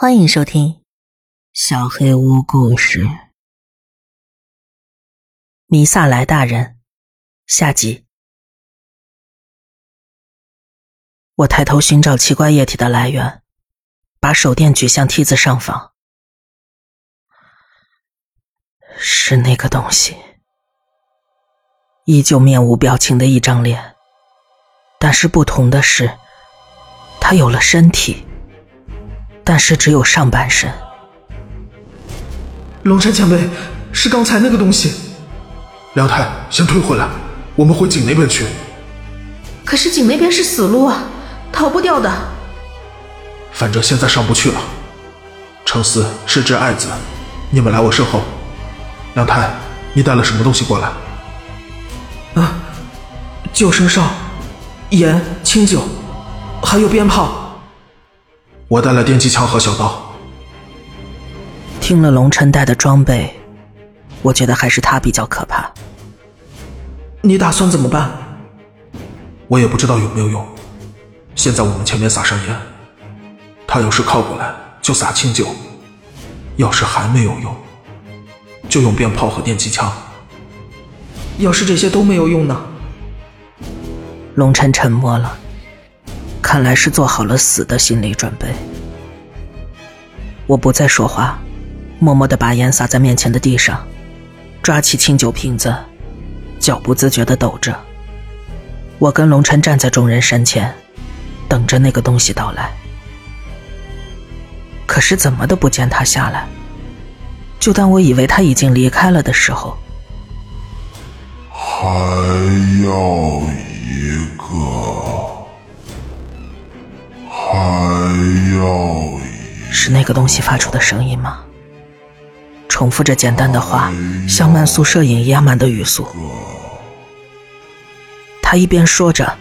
欢迎收听《小黑屋故事》。弥撒莱大人，下集。我抬头寻找奇怪液体的来源，把手电举向梯子上方，是那个东西，依旧面无表情的一张脸，但是不同的是，他有了身体。但是只有上半身。龙山前辈，是刚才那个东西。梁太，先退回来，我们回井那边去。可是井那边是死路啊，逃不掉的。反正现在上不去了。程思是只爱子，你们来我身后。梁太，你带了什么东西过来？啊，救生哨、盐、清酒，还有鞭炮。我带了电击枪和小刀。听了龙晨带的装备，我觉得还是他比较可怕。你打算怎么办？我也不知道有没有用。现在我们前面撒上盐，他要是靠过来就撒清酒，要是还没有用，就用鞭炮和电击枪。要是这些都没有用呢？龙晨沉默了。看来是做好了死的心理准备。我不再说话，默默的把烟撒在面前的地上，抓起清酒瓶子，脚不自觉的抖着。我跟龙晨站在众人身前，等着那个东西到来。可是怎么都不见他下来。就当我以为他已经离开了的时候，还要一个。还要是那个东西发出的声音吗？重复着简单的话，像慢速摄影一样慢的语速。他一边说着，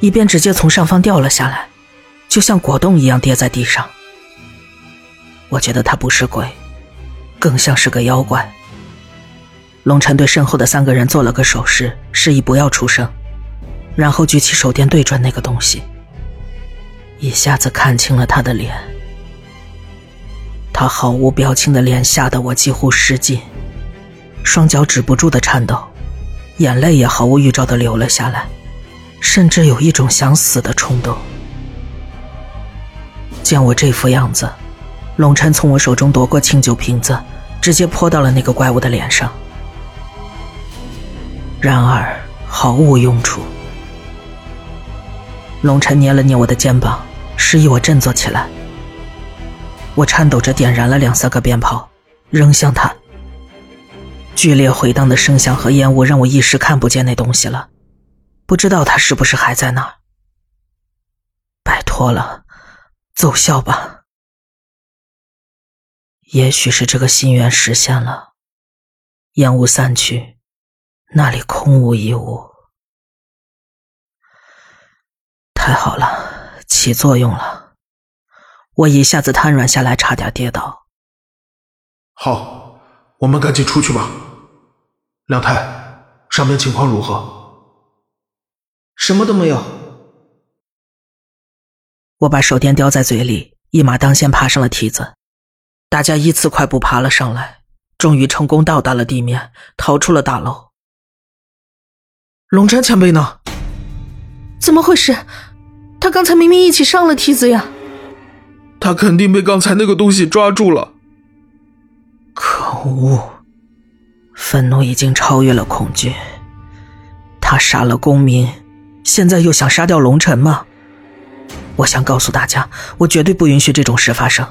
一边直接从上方掉了下来，就像果冻一样跌在地上。我觉得他不是鬼，更像是个妖怪。龙晨对身后的三个人做了个手势，示意不要出声，然后举起手电对准那个东西。一下子看清了他的脸，他毫无表情的脸吓得我几乎失禁，双脚止不住的颤抖，眼泪也毫无预兆的流了下来，甚至有一种想死的冲动。见我这副样子，龙琛从我手中夺过清酒瓶子，直接泼到了那个怪物的脸上，然而毫无用处。龙晨捏了捏我的肩膀，示意我振作起来。我颤抖着点燃了两三个鞭炮，扔向他。剧烈回荡的声响和烟雾让我一时看不见那东西了，不知道他是不是还在那儿。拜托了，奏效吧。也许是这个心愿实现了，烟雾散去，那里空无一物。太好了，起作用了！我一下子瘫软下来，差点跌倒。好，我们赶紧出去吧。梁太，上面情况如何？什么都没有。我把手电叼在嘴里，一马当先爬上了梯子。大家依次快步爬了上来，终于成功到达了地面，逃出了大楼。龙山前辈呢？怎么回事？他刚才明明一起上了梯子呀！他肯定被刚才那个东西抓住了。可恶！愤怒已经超越了恐惧。他杀了公民，现在又想杀掉龙尘吗？我想告诉大家，我绝对不允许这种事发生。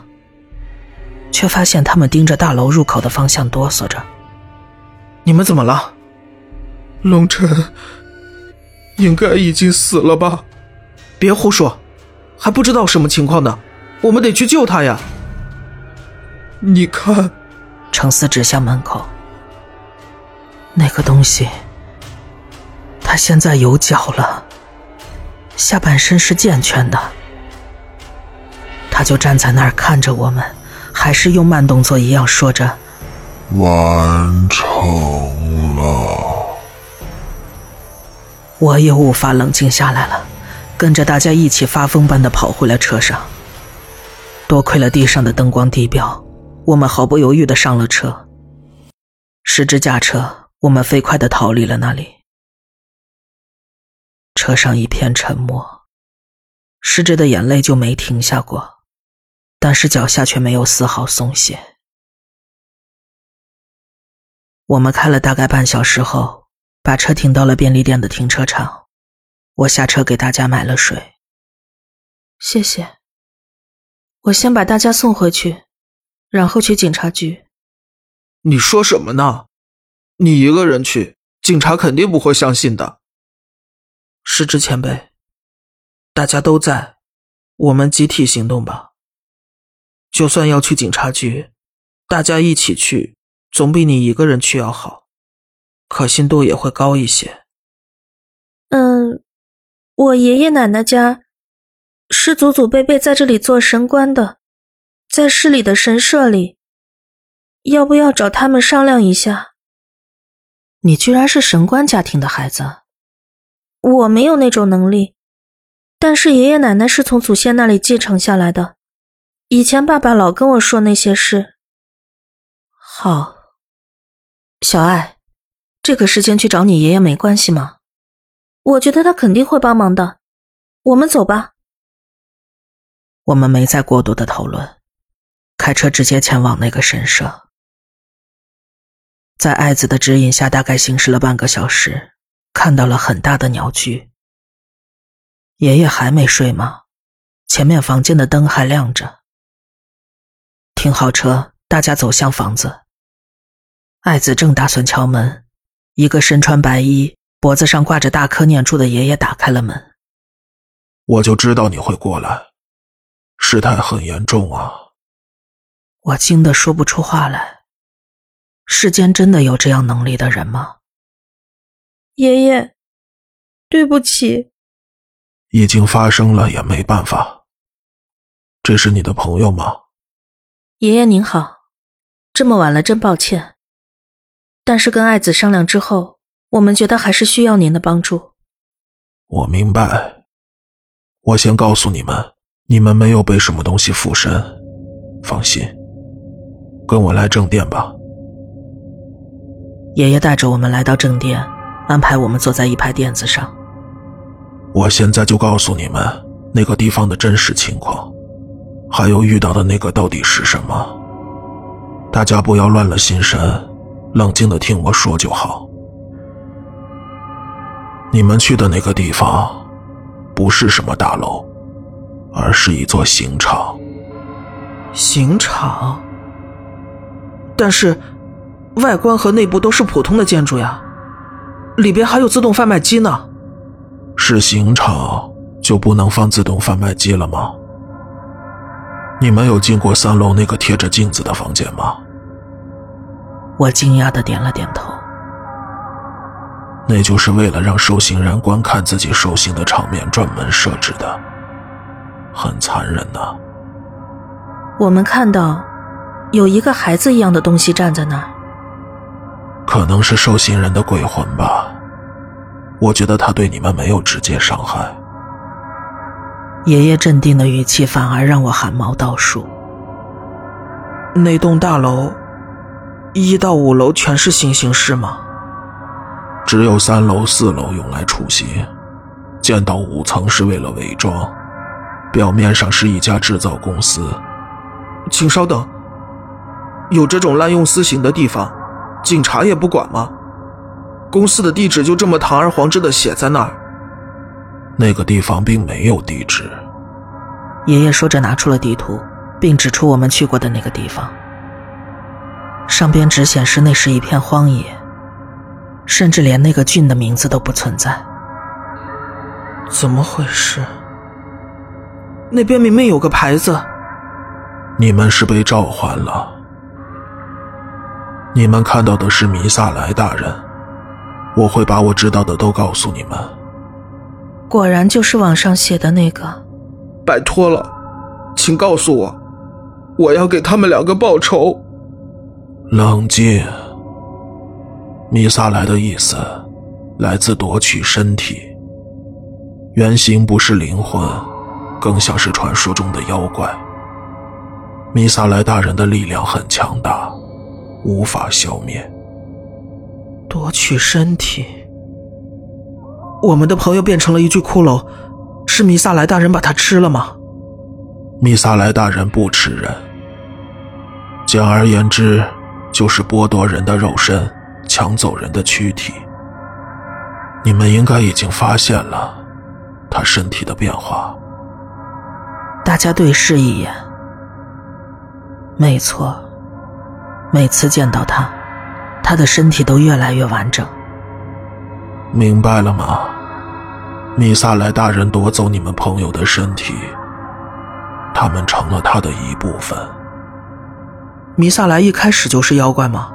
却发现他们盯着大楼入口的方向哆嗦着。你们怎么了？龙尘应该已经死了吧？别胡说，还不知道什么情况呢，我们得去救他呀！你看，程思指向门口，那个东西，他现在有脚了，下半身是健全的，他就站在那儿看着我们，还是用慢动作一样说着：“完成了。”我也无法冷静下来了。跟着大家一起发疯般的跑回了车上。多亏了地上的灯光地标，我们毫不犹豫的上了车。失之驾车，我们飞快的逃离了那里。车上一片沉默，失之的眼泪就没停下过，但是脚下却没有丝毫松懈。我们开了大概半小时后，把车停到了便利店的停车场。我下车给大家买了水。谢谢。我先把大家送回去，然后去警察局。你说什么呢？你一个人去，警察肯定不会相信的。失职前辈，大家都在，我们集体行动吧。就算要去警察局，大家一起去，总比你一个人去要好，可信度也会高一些。嗯，我爷爷奶奶家。是祖祖辈辈在这里做神官的，在市里的神社里，要不要找他们商量一下？你居然是神官家庭的孩子，我没有那种能力，但是爷爷奶奶是从祖先那里继承下来的。以前爸爸老跟我说那些事。好，小爱，这个时间去找你爷爷没关系吗？我觉得他肯定会帮忙的。我们走吧。我们没再过多的讨论，开车直接前往那个神社。在爱子的指引下，大概行驶了半个小时，看到了很大的鸟居。爷爷还没睡吗？前面房间的灯还亮着。停好车，大家走向房子。爱子正打算敲门，一个身穿白衣、脖子上挂着大颗念珠的爷爷打开了门。我就知道你会过来。事态很严重啊！我惊得说不出话来。世间真的有这样能力的人吗？爷爷，对不起。已经发生了也没办法。这是你的朋友吗？爷爷您好，这么晚了，真抱歉。但是跟爱子商量之后，我们觉得还是需要您的帮助。我明白。我先告诉你们。你们没有被什么东西附身，放心，跟我来正殿吧。爷爷带着我们来到正殿，安排我们坐在一排垫子上。我现在就告诉你们那个地方的真实情况，还有遇到的那个到底是什么。大家不要乱了心神，冷静的听我说就好。你们去的那个地方，不是什么大楼。而是一座刑场。刑场，但是外观和内部都是普通的建筑呀，里边还有自动贩卖机呢。是刑场就不能放自动贩卖机了吗？你们有进过三楼那个贴着镜子的房间吗？我惊讶的点了点头。那就是为了让受刑人观看自己受刑的场面专门设置的。很残忍呐！我们看到有一个孩子一样的东西站在那儿，可能是受刑人的鬼魂吧。我觉得他对你们没有直接伤害。爷爷镇定的语气反而让我汗毛倒竖。那栋大楼一到五楼全是行刑室吗？只有三楼、四楼用来出行，建到五层是为了伪装。表面上是一家制造公司，请稍等。有这种滥用私刑的地方，警察也不管吗？公司的地址就这么堂而皇之的写在那儿。那个地方并没有地址。爷爷说着拿出了地图，并指出我们去过的那个地方，上边只显示那是一片荒野，甚至连那个郡的名字都不存在。怎么回事？那边明明有个牌子。你们是被召唤了。你们看到的是弥撒莱大人，我会把我知道的都告诉你们。果然就是网上写的那个。拜托了，请告诉我，我要给他们两个报仇。冷静。弥撒莱的意思来自夺取身体，原型不是灵魂。更像是传说中的妖怪，弥撒莱大人的力量很强大，无法消灭。夺取身体，我们的朋友变成了一具骷髅，是弥撒莱大人把他吃了吗？弥撒莱大人不吃人，简而言之，就是剥夺人的肉身，抢走人的躯体。你们应该已经发现了他身体的变化。大家对视一眼，没错，每次见到他，他的身体都越来越完整。明白了吗？米萨莱大人夺走你们朋友的身体，他们成了他的一部分。米萨莱一开始就是妖怪吗？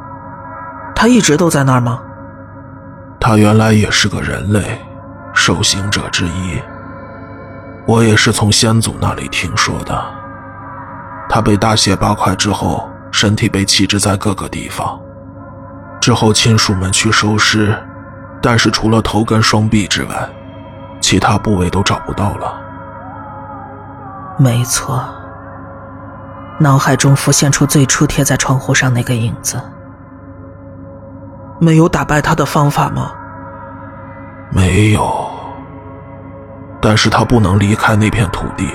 他一直都在那儿吗？他原来也是个人类，受刑者之一。我也是从先祖那里听说的。他被大卸八块之后，身体被弃置在各个地方。之后亲属们去收尸，但是除了头跟双臂之外，其他部位都找不到了。没错，脑海中浮现出最初贴在窗户上那个影子。没有打败他的方法吗？没有。但是他不能离开那片土地，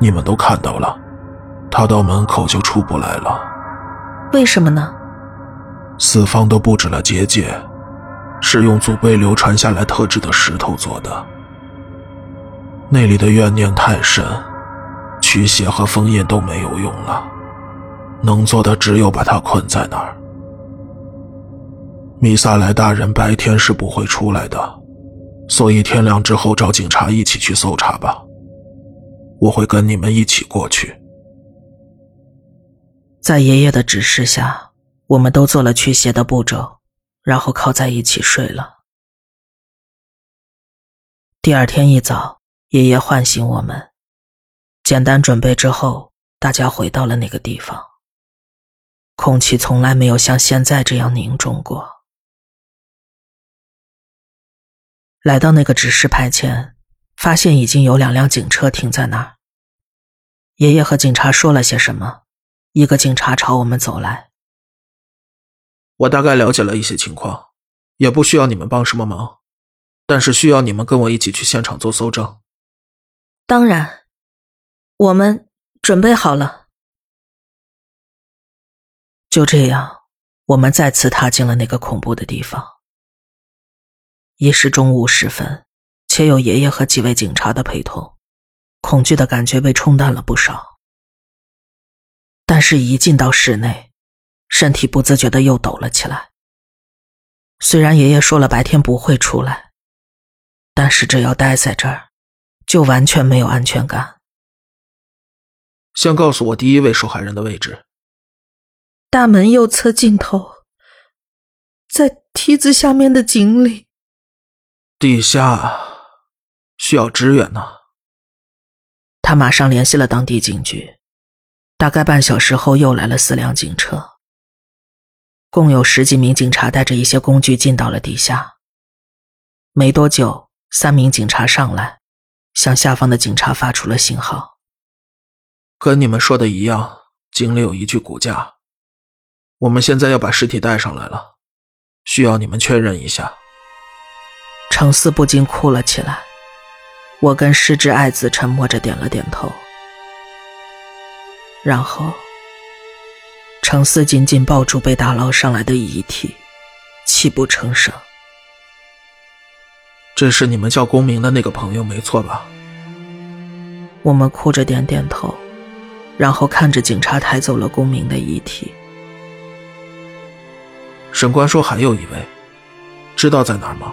你们都看到了，他到门口就出不来了。为什么呢？四方都布置了结界，是用祖辈流传下来特制的石头做的。那里的怨念太深，驱邪和封印都没有用了，能做的只有把他困在那儿。米萨莱大人白天是不会出来的。所以天亮之后找警察一起去搜查吧，我会跟你们一起过去。在爷爷的指示下，我们都做了驱邪的步骤，然后靠在一起睡了。第二天一早，爷爷唤醒我们，简单准备之后，大家回到了那个地方。空气从来没有像现在这样凝重过。来到那个指示牌前，发现已经有两辆警车停在那儿。爷爷和警察说了些什么？一个警察朝我们走来。我大概了解了一些情况，也不需要你们帮什么忙，但是需要你们跟我一起去现场做搜证。当然，我们准备好了。就这样，我们再次踏进了那个恐怖的地方。已是中午时分，且有爷爷和几位警察的陪同，恐惧的感觉被冲淡了不少。但是，一进到室内，身体不自觉的又抖了起来。虽然爷爷说了白天不会出来，但是只要待在这儿，就完全没有安全感。先告诉我第一位受害人的位置。大门右侧尽头，在梯子下面的井里。地下需要支援呢。他马上联系了当地警局，大概半小时后又来了四辆警车，共有十几名警察带着一些工具进到了地下。没多久，三名警察上来，向下方的警察发出了信号。跟你们说的一样，井里有一具骨架，我们现在要把尸体带上来了，需要你们确认一下。程思不禁哭了起来，我跟失之爱子沉默着点了点头，然后程思紧紧抱住被打捞上来的遗体，泣不成声。这是你们叫公明的那个朋友，没错吧？我们哭着点点头，然后看着警察抬走了公明的遗体。沈官说还有一位，知道在哪儿吗？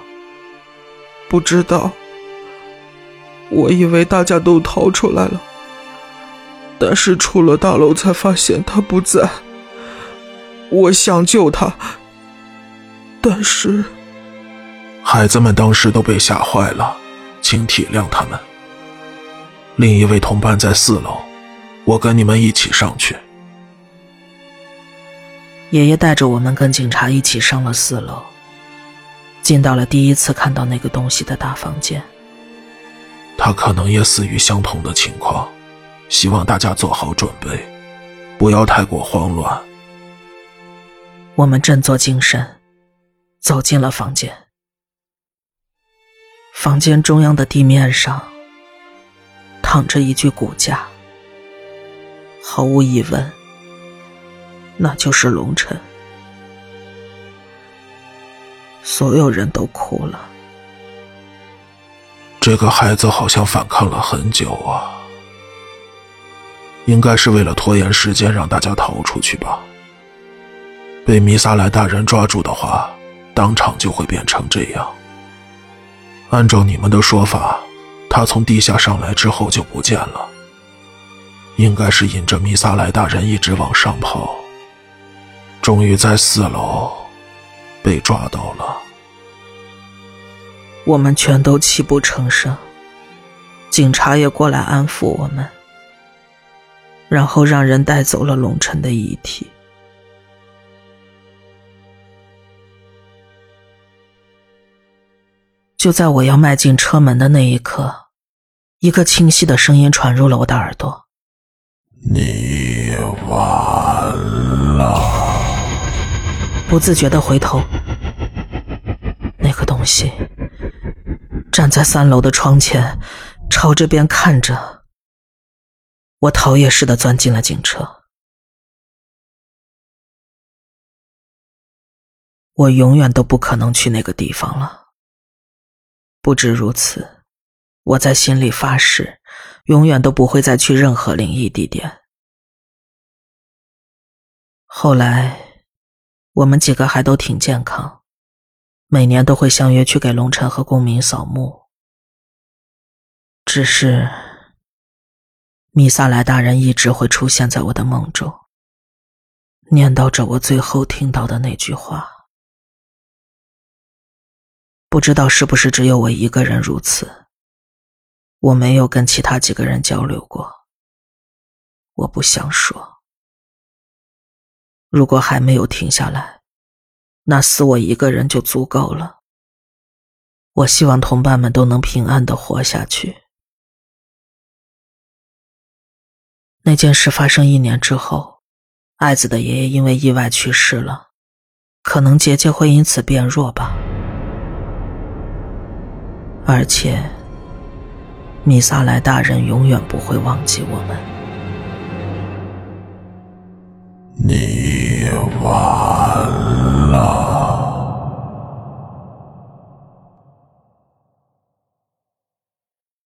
不知道，我以为大家都逃出来了，但是出了大楼才发现他不在。我想救他，但是孩子们当时都被吓坏了，请体谅他们。另一位同伴在四楼，我跟你们一起上去。爷爷带着我们跟警察一起上了四楼。进到了第一次看到那个东西的大房间，他可能也死于相同的情况，希望大家做好准备。不要太过慌乱。我们振作精神，走进了房间。房间中央的地面上躺着一具骨架，毫无疑问，那就是龙晨。所有人都哭了。这个孩子好像反抗了很久啊，应该是为了拖延时间，让大家逃出去吧。被弥撒莱大人抓住的话，当场就会变成这样。按照你们的说法，他从地下上来之后就不见了，应该是引着弥撒莱大人一直往上跑，终于在四楼被抓到了。我们全都泣不成声，警察也过来安抚我们，然后让人带走了龙晨的遗体。就在我要迈进车门的那一刻，一个清晰的声音传入了我的耳朵：“你完了。”不自觉的回头，那个东西站在三楼的窗前，朝这边看着。我逃也似的钻进了警车。我永远都不可能去那个地方了。不止如此，我在心里发誓，永远都不会再去任何灵异地点。后来，我们几个还都挺健康，每年都会相约去给龙晨和公民扫墓。只是，米萨莱大人一直会出现在我的梦中，念叨着我最后听到的那句话。不知道是不是只有我一个人如此。我没有跟其他几个人交流过。我不想说。如果还没有停下来那死我一个人就足够了。我希望同伴们都能平安的活下去。那件事发生一年之后爱子的爷爷因为意外去世了可能结界会因此变弱吧。而且米萨莱大人永远不会忘记我们。你你完了。